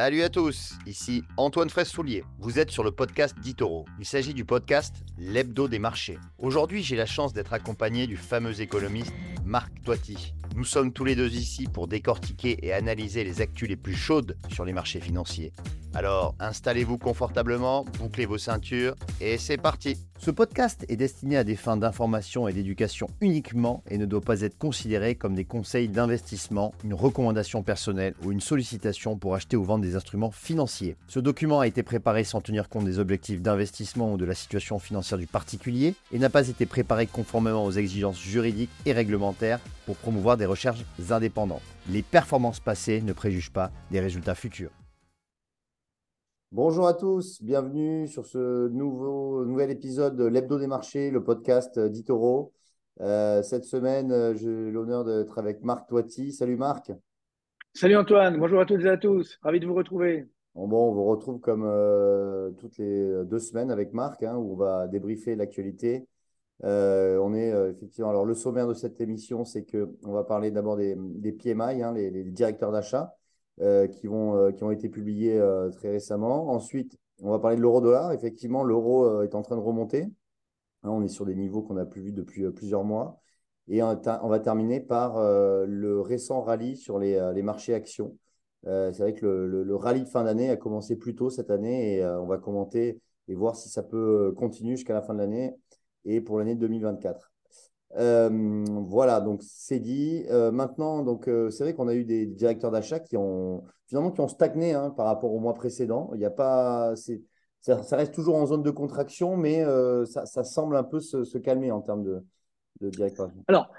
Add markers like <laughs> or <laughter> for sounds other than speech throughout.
Salut à tous, ici Antoine Fraisse-Soulier. Vous êtes sur le podcast d'Itoro. Il s'agit du podcast L'Hebdo des marchés. Aujourd'hui, j'ai la chance d'être accompagné du fameux économiste Marc Toiti. Nous sommes tous les deux ici pour décortiquer et analyser les actus les plus chaudes sur les marchés financiers. Alors, installez-vous confortablement, bouclez vos ceintures et c'est parti. Ce podcast est destiné à des fins d'information et d'éducation uniquement et ne doit pas être considéré comme des conseils d'investissement, une recommandation personnelle ou une sollicitation pour acheter ou vendre des instruments financiers. Ce document a été préparé sans tenir compte des objectifs d'investissement ou de la situation financière du particulier et n'a pas été préparé conformément aux exigences juridiques et réglementaires pour promouvoir des recherches indépendantes. Les performances passées ne préjugent pas des résultats futurs. Bonjour à tous, bienvenue sur ce nouveau, nouvel épisode de l'Hebdo des marchés, le podcast d'Itoro. Euh, cette semaine, euh, j'ai l'honneur d'être avec Marc Toiti. Salut Marc. Salut Antoine, bonjour à toutes et à tous, ravi de vous retrouver. Bon, on vous retrouve comme euh, toutes les deux semaines avec Marc, hein, où on va débriefer l'actualité euh, on est euh, effectivement. Alors, le sommaire de cette émission, c'est qu'on va parler d'abord des, PMI, hein, les, directeurs d'achat, euh, qui ont été publiés très récemment. Ensuite, on va parler de l'euro-dollar. Effectivement, l'euro est en train de remonter. Hein, on est sur des niveaux qu'on n'a plus vus depuis plusieurs mois. Et on, va terminer par le récent rallye sur les, marchés actions. c'est vrai que le, le rallye de fin d'année a commencé plus tôt cette année et on va commenter et voir si ça peut continuer jusqu'à la fin de l'année et pour l'année 2024. Euh, voilà, donc c'est dit. Euh, maintenant, donc euh, c'est vrai qu'on a eu des directeurs d'achat qui ont finalement qui ont stagné hein, par rapport au mois précédent. Il n'y a pas, ça, ça, reste toujours en zone de contraction, mais ça, semble un peu se, calmer en termes de, de directeurs. Alors,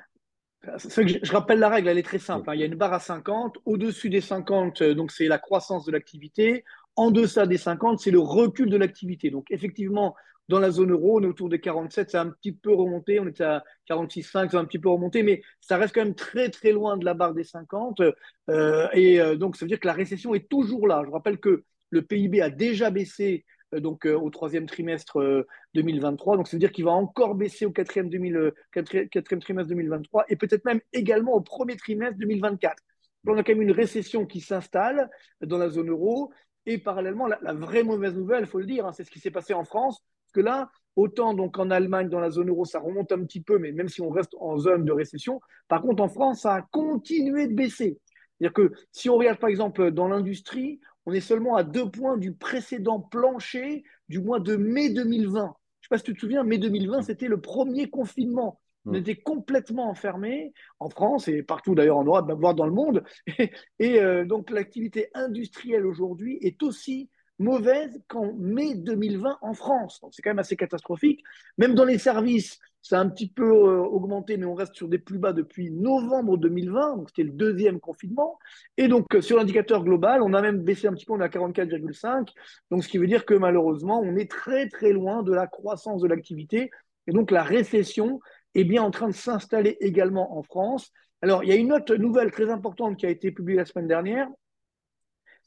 je, je, rappelle la règle, elle est très simple. Hein. Il y a une barre à 50. Au-dessus des 50, donc c'est la croissance de l'activité. En deçà des 50, c'est le recul de l'activité. Donc, effectivement, dans la zone euro, on est autour de 47, c'est un petit peu remonté, on était à 46,5, c'est un petit peu remonté, mais ça reste quand même très très loin de la barre des 50. Euh, et euh, donc ça veut dire que la récession est toujours là. Je rappelle que le PIB a déjà baissé euh, donc au troisième trimestre 2023, donc ça veut dire qu'il va encore baisser au quatrième, trimestre 2023 et peut-être même également au premier trimestre 2024. Donc on a quand même une récession qui s'installe dans la zone euro. Et parallèlement, la, vraie mauvaise nouvelle, il faut le dire, hein, c'est ce qui s'est passé en France que là, autant donc en Allemagne, dans la zone euro, ça remonte un petit peu, mais même si on reste en zone de récession, par contre, en France, ça a continué de baisser. C'est-à-dire que si on regarde par exemple dans l'industrie, on est seulement à deux points du précédent plancher du mois de mai 2020. Je ne sais pas si tu te souviens, mai 2020, c'était le premier confinement. On était complètement enfermés en France et partout d'ailleurs en Europe, voire dans le monde. <laughs> Et, euh, donc l'activité industrielle aujourd'hui est aussi mauvaise qu'en mai 2020 en France. C'est quand même assez catastrophique. Même dans les services, ça a un petit peu euh, augmenté, mais on reste sur des plus bas depuis novembre 2020, donc c'était le deuxième confinement. Et donc euh, sur l'indicateur global, on a même baissé un petit peu, on est à 44,5. Donc ce qui veut dire que malheureusement, on est très très loin de la croissance de l'activité. Et donc la récession est bien en train de s'installer également en France. Alors il y a une autre nouvelle très importante qui a été publiée la semaine dernière,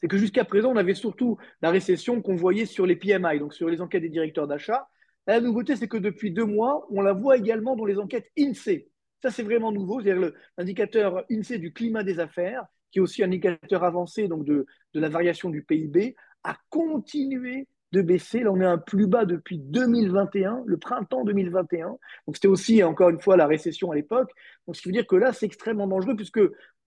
c'est que jusqu'à présent, on avait surtout la récession qu'on voyait sur les PMI, donc sur les enquêtes des directeurs d'achat. La nouveauté, c'est que depuis deux mois, on la voit également dans les enquêtes INSEE. Ça, c'est vraiment nouveau, c'est-à-dire l'indicateur INSEE du climat des affaires, qui est aussi un indicateur avancé donc de, de la variation du PIB, a continué de baisser. Là, on est un plus bas depuis 2021, le printemps 2021. Donc, c'était aussi, encore une fois, la récession à l'époque. Donc, ce qui veut dire que là, c'est extrêmement dangereux puisque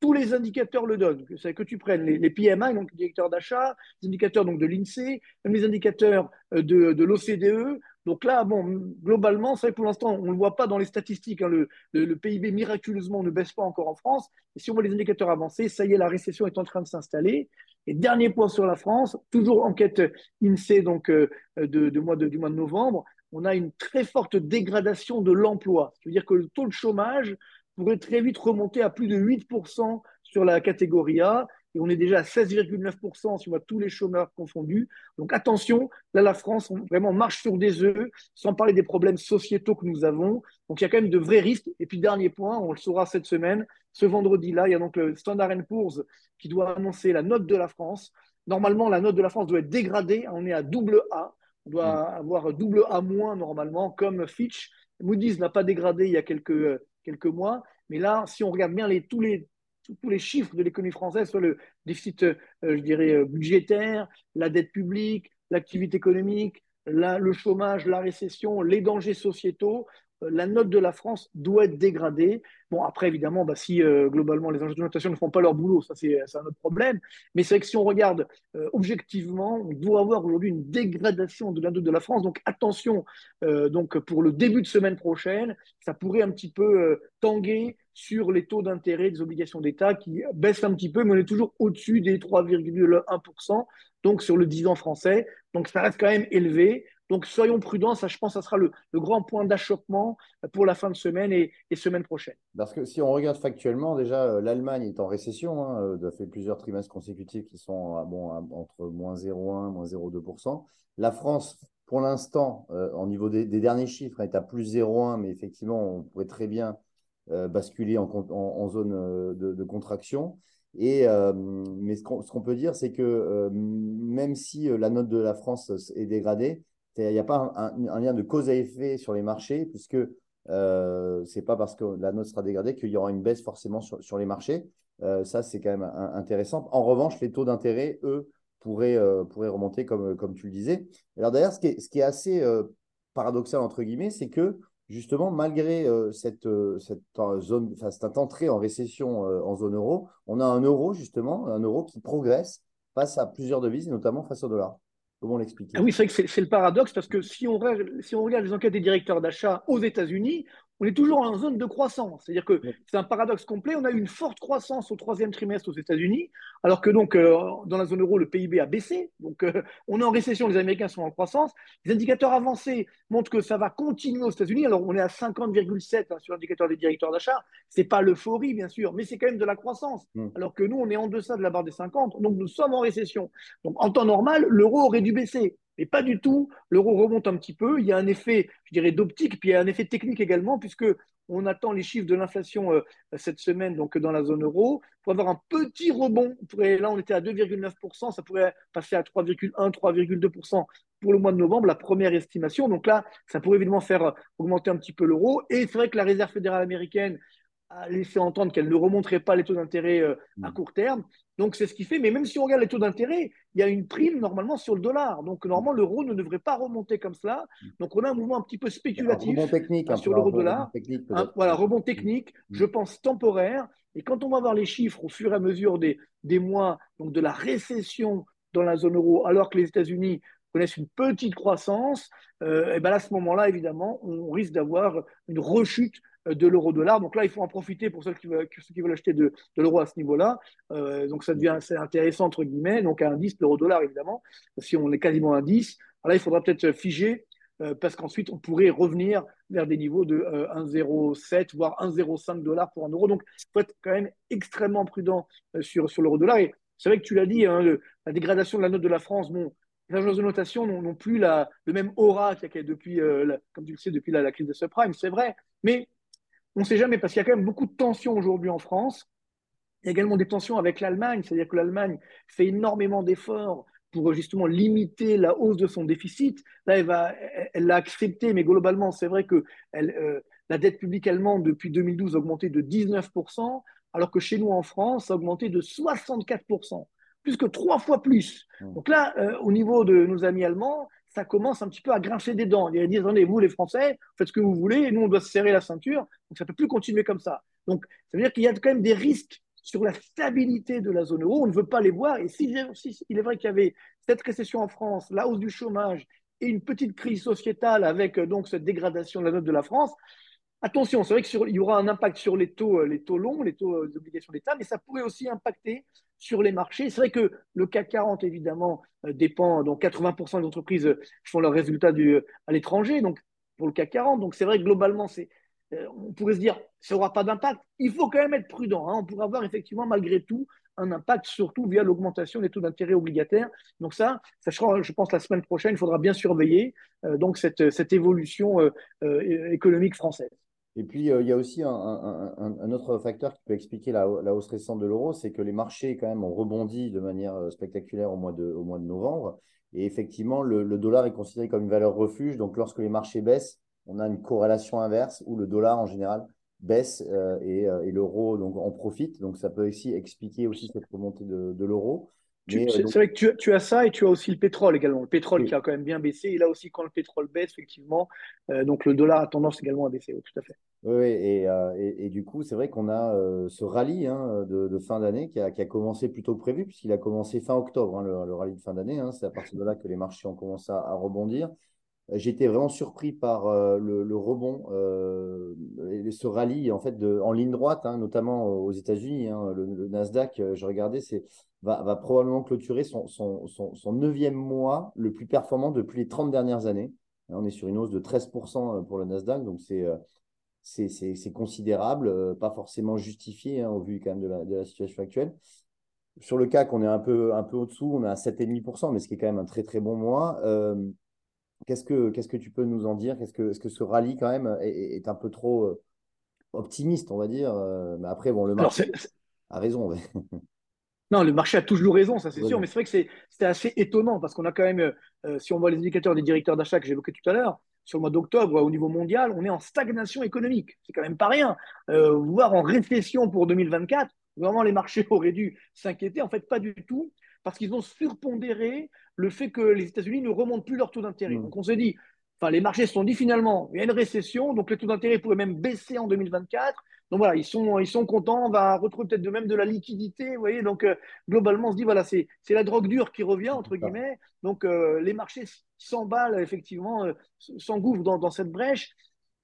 tous les indicateurs le donnent. Que tu prennes les, PMI, donc les directeurs d'achat, les indicateurs donc de l'INSEE, même les indicateurs euh, de, l'OCDE. Donc là, bon, globalement, c'est pour l'instant, on ne le voit pas dans les statistiques. Hein. le, PIB miraculeusement ne baisse pas encore en France. Et si on voit les indicateurs avancés, ça y est, la récession est en train de s'installer. Et dernier point sur la France, toujours enquête INSEE donc euh, de, mois du mois de novembre, on a une très forte dégradation de l'emploi. Ce qui veut dire que le taux de chômage pourrait très vite remonter à plus de 8% sur la catégorie A. Et on est déjà à 16,9% si on voit tous les chômeurs confondus. Donc attention, là, la France vraiment marche sur des œufs, sans parler des problèmes sociétaux que nous avons. Donc il y a quand même de vrais risques. Et puis dernier point, on le saura cette semaine, ce vendredi-là, il y a donc le Standard Poor's qui doit annoncer la note de la France. Normalement, la note de la France doit être dégradée. On est à double A. On doit mm. avoir double A moins normalement, comme Fitch. Moody's n'a pas dégradé il y a quelques quelques mois. Mais là, si on regarde bien tous les chiffres de l'économie française, soit le déficit, je dirais, budgétaire, la dette publique, l'activité économique, le chômage, la récession, les dangers sociétaux, euh, la note de la France doit être dégradée. Bon, après, évidemment, bah, si euh, globalement les agences de notation ne font pas leur boulot, ça c'est un autre problème. Mais c'est que si on regarde euh, objectivement, on doit avoir aujourd'hui une dégradation de la note de la France. Donc attention, donc pour le début de semaine prochaine, ça pourrait un petit peu tanguer sur les taux d'intérêt des obligations d'État qui baissent un petit peu, mais on est toujours au-dessus des 3,1%, donc sur le 10 ans français. Donc ça reste quand même élevé. Donc soyons prudents, ça je pense ça sera le, grand point d'achoppement pour la fin de semaine et, semaine prochaine. Parce que si on regarde factuellement, déjà euh, l'Allemagne est en récession, hein, euh, ça fait plusieurs trimestres consécutifs qui sont bon, entre moins 0,1 moins 0,2%. La France, pour l'instant, euh, au niveau des, derniers chiffres, est à plus 0,1, mais effectivement, on pourrait très bien basculer en, zone de, contraction. Et, mais ce qu'on peut dire, c'est que même si la note de la France est dégradée, il n'y a pas un, lien de cause à effet sur les marchés, puisque euh, ce n'est pas parce que la note sera dégradée qu'il y aura une baisse forcément sur, les marchés. Euh, ça, c'est quand même intéressant. En revanche, les taux d'intérêt, eux, pourraient, euh, pourraient, remonter, comme, comme tu le disais. Alors d'ailleurs, ce, qui est assez paradoxal, entre guillemets, c'est que justement, malgré cette, cette, zone, entrée en récession en zone euro, on a un euro, justement, un euro qui progresse face à plusieurs devises, notamment face au dollar. L'expliquer? Ah Oui, c'est vrai que c'est le paradoxe parce que si on regarde les enquêtes des directeurs d'achat aux États-Unis, on est toujours en zone de croissance. C'est-à-dire que c'est un paradoxe complet. On a eu une forte croissance au troisième trimestre aux États-Unis, alors que donc euh, dans la zone euro, le PIB a baissé. Donc euh, on est en récession, les Américains sont en croissance. Les indicateurs avancés montrent que ça va continuer aux États-Unis. Alors on est à 50,7 hein, sur l'indicateur des directeurs d'achat. C'est pas l'euphorie, bien sûr, mais c'est quand même de la croissance. Alors que nous, on est en deçà de la barre des 50. Donc nous sommes en récession. Donc en temps normal, l'euro aurait dû baisser. Mais pas du tout. L'euro remonte un petit peu. Il y a un effet, je dirais, d'optique, puis il y a un effet technique également, puisque on attend les chiffres de l'inflation euh, cette semaine, donc dans la zone euro, pour avoir un petit rebond. là, on était à 2,9%, ça pourrait passer à 3,1, 3,2% pour le mois de novembre, la première estimation. Donc là, ça pourrait évidemment faire augmenter un petit peu l'euro. Et c'est vrai que la Réserve fédérale américaine a laissé entendre qu'elle ne remonterait pas les taux d'intérêt euh, à mm. court terme. Donc c'est ce qui fait, mais même si on regarde les taux d'intérêt, il y a une prime normalement sur le dollar. Donc normalement l'euro ne devrait pas remonter comme cela. Donc on a un mouvement un petit peu spéculatif technique, hein, sur l'euro-dollar. Voilà, rebond technique, mm. je pense temporaire. Et quand on va voir les chiffres au fur et à mesure des, des mois donc de la récession dans la zone euro, alors que les États-Unis connaissent une petite croissance, euh, et ben à ce moment-là, évidemment, on risque d'avoir une rechute de l'euro-dollar. Donc là, il faut en profiter pour ceux qui veulent, acheter de, l'euro à ce niveau-là. Euh, donc ça devient assez intéressant, entre guillemets. Donc à 10, l'euro-dollar, évidemment. Si on est quasiment à 10, là, il faudra peut-être figer euh, parce qu'ensuite, on pourrait revenir vers des niveaux de 1,07, voire 1,05 dollars pour un euro. Donc, il faut être quand même extrêmement prudent sur, sur l'euro-dollar. Et c'est vrai que tu l'as dit, hein, la dégradation de la note de la France, bon, les agences de notation n'ont plus la, le même aura qu'il y a depuis, comme tu le sais, depuis la, la crise de subprime, c'est vrai. Mais on ne sait jamais parce qu'il y a quand même beaucoup de tensions aujourd'hui en France. Il y a également des tensions avec l'Allemagne, c'est-à-dire que l'Allemagne fait énormément d'efforts pour justement limiter la hausse de son déficit. Là, elle l'a accepté, mais globalement, c'est vrai que euh, la dette publique allemande depuis 2012 a augmenté de 19%, alors que chez nous en France, ça a augmenté de 64%, plus que trois fois plus. Mmh. Donc là, euh, au niveau de nos amis allemands, ça commence un petit peu à grincer des dents. Ils disent, attendez, vous les Français, faites ce que vous voulez, et nous, on doit se serrer la ceinture, donc ça ne peut plus continuer comme ça. Donc, ça veut dire qu'il y a quand même des risques sur la stabilité de la zone euro, on ne veut pas les voir, et si, il est vrai qu'il y avait cette récession en France, la hausse du chômage et une petite crise sociétale avec euh, donc cette dégradation de la note de la France, Attention, c'est vrai qu'il y aura un impact sur les taux, euh, les taux longs, les taux euh, d'obligation d'État, mais ça pourrait aussi impacter sur les marchés. C'est vrai que le CAC 40, évidemment, euh, dépend, donc 80% des entreprises font leurs résultats du, à l'étranger, donc pour le CAC 40. Donc c'est vrai que globalement, c'est, on pourrait se dire, ça n'aura pas d'impact. Il faut quand même être prudent. Hein. On pourrait avoir effectivement, malgré tout, un impact, surtout via l'augmentation des taux d'intérêt obligataires. Donc ça, ça sera, je pense, la semaine prochaine, il faudra bien surveiller donc cette évolution économique française. Et puis, euh, il y a aussi un, autre facteur qui peut expliquer la, hausse récente de l'euro, c'est que les marchés, quand même, ont rebondi de manière euh, spectaculaire au mois de, novembre. Et effectivement, le, dollar est considéré comme une valeur refuge. Donc, lorsque les marchés baissent, on a une corrélation inverse où le dollar, en général, baisse et, l'euro en profite. Donc ça peut aussi expliquer aussi cette remontée de, l'euro. C'est vrai que tu, as ça et tu as aussi le pétrole également. Le pétrole qui a quand même bien baissé. Et là aussi, quand le pétrole baisse, effectivement, donc le dollar a tendance également à baisser. tout à fait. Oui, et, et, du coup, c'est vrai qu'on a ce rallye hein, de, fin d'année qui a, commencé plutôt prévu, puisqu'il a commencé fin octobre, hein, le, rallye de fin d'année. Hein. c'est à partir de là que les marchés ont commencé à rebondir. J'étais vraiment surpris par euh, le, rebond euh, ce rallye en fait en ligne droite, hein, notamment aux États-Unis. Hein, le, Nasdaq, euh, je regardais, c'est va, probablement clôturer son, son, son, neuvième mois le plus performant depuis les 30 dernières années. On est sur une hausse de 13% pour le Nasdaq, donc c'est c'est considérable, pas forcément justifié hein, au vu quand même de la, de la, situation actuelle. Sur le CAC, on est un peu, un peu au-dessous, on est à 7,5%, mais ce qui est quand même un très très bon mois. Qu'est-ce que, qu'est-ce que tu peux nous en dire? Est-ce que, est-ce que ce rallye, quand même, est, un peu trop euh, optimiste, on va dire euh, Mais après, bon, le marché a raison. <laughs> non, le marché a toujours raison, ça c'est sûr, mais c'est vrai que c'est, c'était assez étonnant parce qu'on a quand même, euh, si on voit les indicateurs des directeurs d'achat que j'évoquais tout à l'heure, sur le mois d'octobre, au niveau mondial, on est en stagnation économique. C'est quand même pas rien. voire en récession pour 2024, vraiment les marchés <laughs> auraient dû s'inquiéter. En fait, pas du tout, parce qu'ils ont surpondéré le fait que les États-Unis ne remontent plus leur taux d'intérêt. Mm. Donc on s'est dit, enfin les marchés se sont dit finalement, il y a une récession, donc les taux d'intérêt pourraient même baisser en 2024. Donc voilà, ils sont, ils sont contents, on va retrouver peut-être de même de la liquidité, vous voyez. Donc euh, globalement, on se dit, voilà, c'est la drogue dure qui revient, entre guillemets. Donc euh, les marchés s'emballent, effectivement, euh, s'engouffrent dans, dans, cette brèche.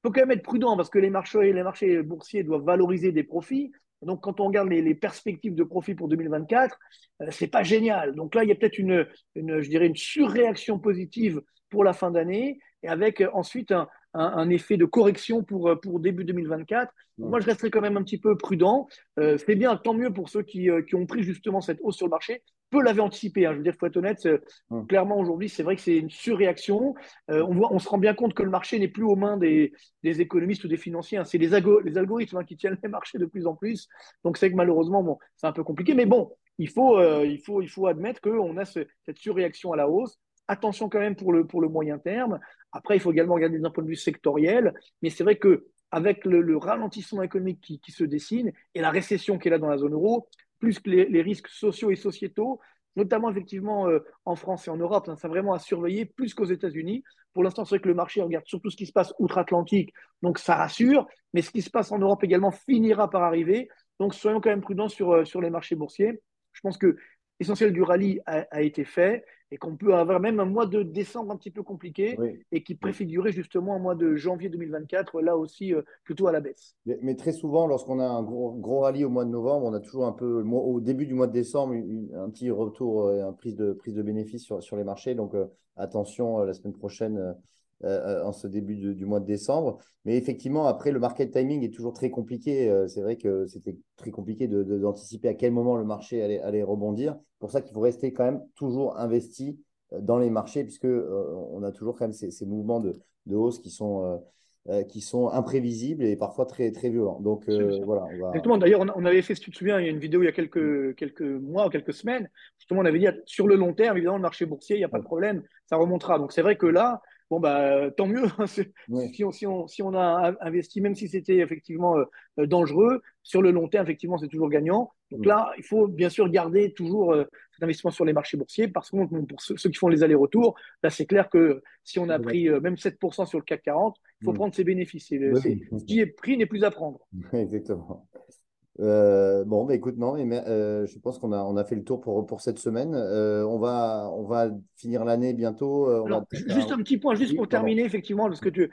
Il faut quand même être prudent parce que les marchés, les marchés boursiers doivent valoriser des profits. Donc, quand on regarde les, perspectives de profit pour 2024, ce c'est pas génial. Donc là, il y a peut-être une, je dirais, une surréaction positive pour la fin d'année et avec ensuite un, effet de correction pour, pour début 2024. Moi, je resterai quand même un petit peu prudent. Euh, c'est bien, tant mieux pour ceux qui, euh, qui, ont pris justement cette hausse sur le marché peu l'avait anticipé. Hein. Je veux dire, il faut être honnête, euh, hum. clairement aujourd'hui, c'est vrai que c'est une surréaction. Euh, on, voit, on se rend bien compte que le marché n'est plus aux mains des, des, économistes ou des financiers. Hein. C'est les, les, algorithmes hein, qui tiennent les marchés de plus en plus. Donc c'est que malheureusement, bon, c'est un peu compliqué. Mais bon, il faut, euh, il faut, il faut admettre qu'on a cette surréaction à la hausse. Attention quand même pour le, pour le moyen terme. Après, il faut également regarder d'un point de vue sectoriel. Mais c'est vrai que avec le, ralentissement économique qui, qui, se dessine et la récession qui est là dans la zone euro, plus que les, risques sociaux et sociétaux, notamment effectivement euh, en France et en Europe. ça hein, vraiment à surveiller plus qu'aux États-Unis. Pour l'instant, c'est vrai que le marché regarde surtout ce qui se passe outre-Atlantique, donc ça rassure, mais ce qui se passe en Europe également finira par arriver. Donc soyons quand même prudents sur, euh, sur les marchés boursiers. Je pense que l'essentiel du rallye a, été fait et qu'on peut avoir même un mois de décembre un petit peu compliqué et qui préfigurait justement un mois de janvier 2024, là aussi euh, plutôt à la baisse. Mais, très souvent, lorsqu'on a un gros, gros, rallye au mois de novembre, on a toujours un peu, au début du mois de décembre, un petit retour, euh, une prise de, prise de bénéfices sur, sur les marchés. Donc euh, attention, la semaine prochaine, euh, en ce début du mois de décembre. Mais effectivement, après, le market timing est toujours très compliqué. Euh, c'est vrai que c'était très compliqué d'anticiper de, à quel moment le marché allait, allait rebondir. C'est pour ça qu'il faut rester quand même toujours investi euh, dans les marchés, puisque on a toujours quand même ces, mouvements de, hausse qui sont, qui sont imprévisibles et parfois très, très violents. Donc voilà. Exactement. D'ailleurs, on, avait fait, si tu te souviens, il y a une vidéo il y a quelques, quelques mois ou quelques semaines. Justement, on avait dit sur le long terme, évidemment, le marché boursier, il n'y a pas de problème, ça remontera. Donc c'est vrai que là, bon, bah, tant mieux. Hein, si, on, si, on, si, on, a investi, même si c'était effectivement euh, dangereux, sur le long terme, effectivement, c'est toujours gagnant. Donc là, il faut bien sûr garder toujours euh, cet investissement sur les marchés boursiers parce que pour ceux, qui font les allers-retours, là, c'est clair que si on a pris euh, même 7% sur le CAC 40, il faut prendre ses bénéfices. Ce qui est pris n'est plus à prendre. <laughs> Exactement. Euh, bon, bah, écoute, non, mais, euh, je pense qu'on a, on a fait le tour pour, pour cette semaine. Euh, on, va, on va finir l'année bientôt. juste un petit point, juste pour terminer, effectivement, parce que tu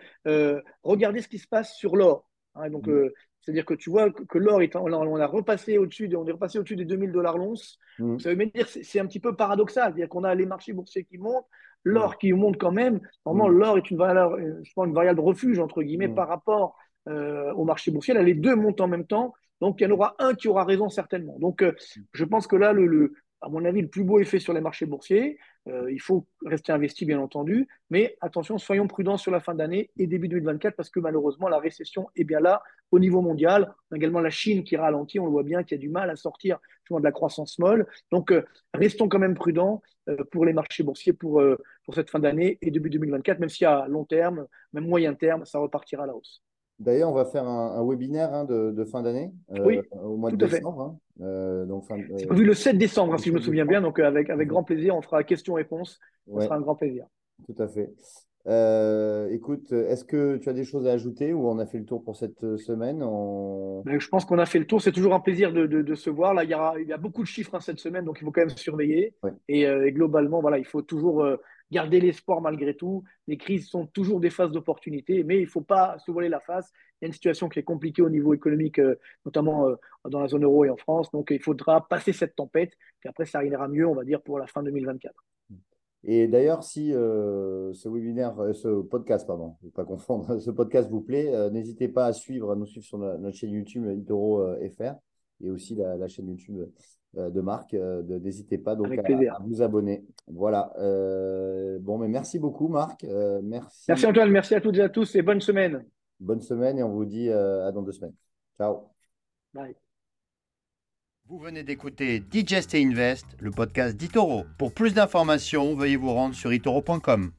regardez ce qui se passe sur l'or. Hein, donc, mmh. c'est-à-dire que tu vois que, l'or, on, on a repassé au-dessus, on est repassé au-dessus des 2000 dollars l'once. Mmh. Ça veut dire c'est un petit peu paradoxal, c'est-à-dire qu'on a les marchés boursiers qui montent, l'or mmh. qui monte quand même. Normalement, l'or est une valeur, je pense, une variable refuge entre guillemets par rapport au marché boursier. Là, les deux montent en même temps. Donc, il y en aura un qui aura raison certainement. Donc, euh, je pense que là, le, à mon avis, le plus beau effet sur les marchés boursiers. Euh, il faut rester investi, bien entendu, mais attention, soyons prudents sur la fin d'année et début 2024 parce que malheureusement, la récession est bien là au niveau mondial. On a également la Chine qui ralentit, on le voit bien, qui a du mal à sortir de la croissance molle. Donc, euh, restons quand même prudents pour les marchés boursiers pour, pour cette fin d'année et début 2024, même si à long terme, même moyen terme, ça repartira à la hausse. D'ailleurs, on va faire un, webinaire hein, de, fin d'année oui, au mois de décembre. Hein. donc C'est prévu le 7 décembre, hein, si je me souviens bien. Donc, avec, avec grand plaisir, on fera questions-réponses. Ce sera un grand plaisir. Tout à fait. Euh, écoute, est-ce que tu as des choses à ajouter ou on a fait le tour pour cette semaine ben, Je pense qu'on a fait le tour. C'est toujours un plaisir de, se voir. Là, il y, a, il y, a, beaucoup de chiffres hein, cette semaine, donc il faut quand même surveiller. Euh, et, globalement, voilà, il faut toujours euh, garder l'espoir malgré tout. Les crises sont toujours des phases d'opportunité, mais il ne faut pas se voiler la face. Il y a une situation qui est compliquée au niveau économique, notamment dans la zone euro et en France. Donc il faudra passer cette tempête. Et après, ça ira mieux, on va dire, pour la fin 2024. Et d'ailleurs, si euh, ce webinaire, euh, ce podcast, pardon, pas confondre, <laughs> ce podcast vous plaît, euh, n'hésitez pas à suivre, nous suivre sur notre chaîne YouTube Itoro FR et aussi la, chaîne YouTube de Marc. N'hésitez pas donc à, vous abonner. Voilà. bon, mais merci beaucoup, Marc. merci. Merci Antoine, merci à toutes et à tous et bonne semaine. Bonne semaine et on vous dit à dans deux semaines. Ciao. Bye. Vous venez d'écouter Digest et Invest, le podcast d'Itoro. Pour plus d'informations, veuillez vous rendre sur itoro.com.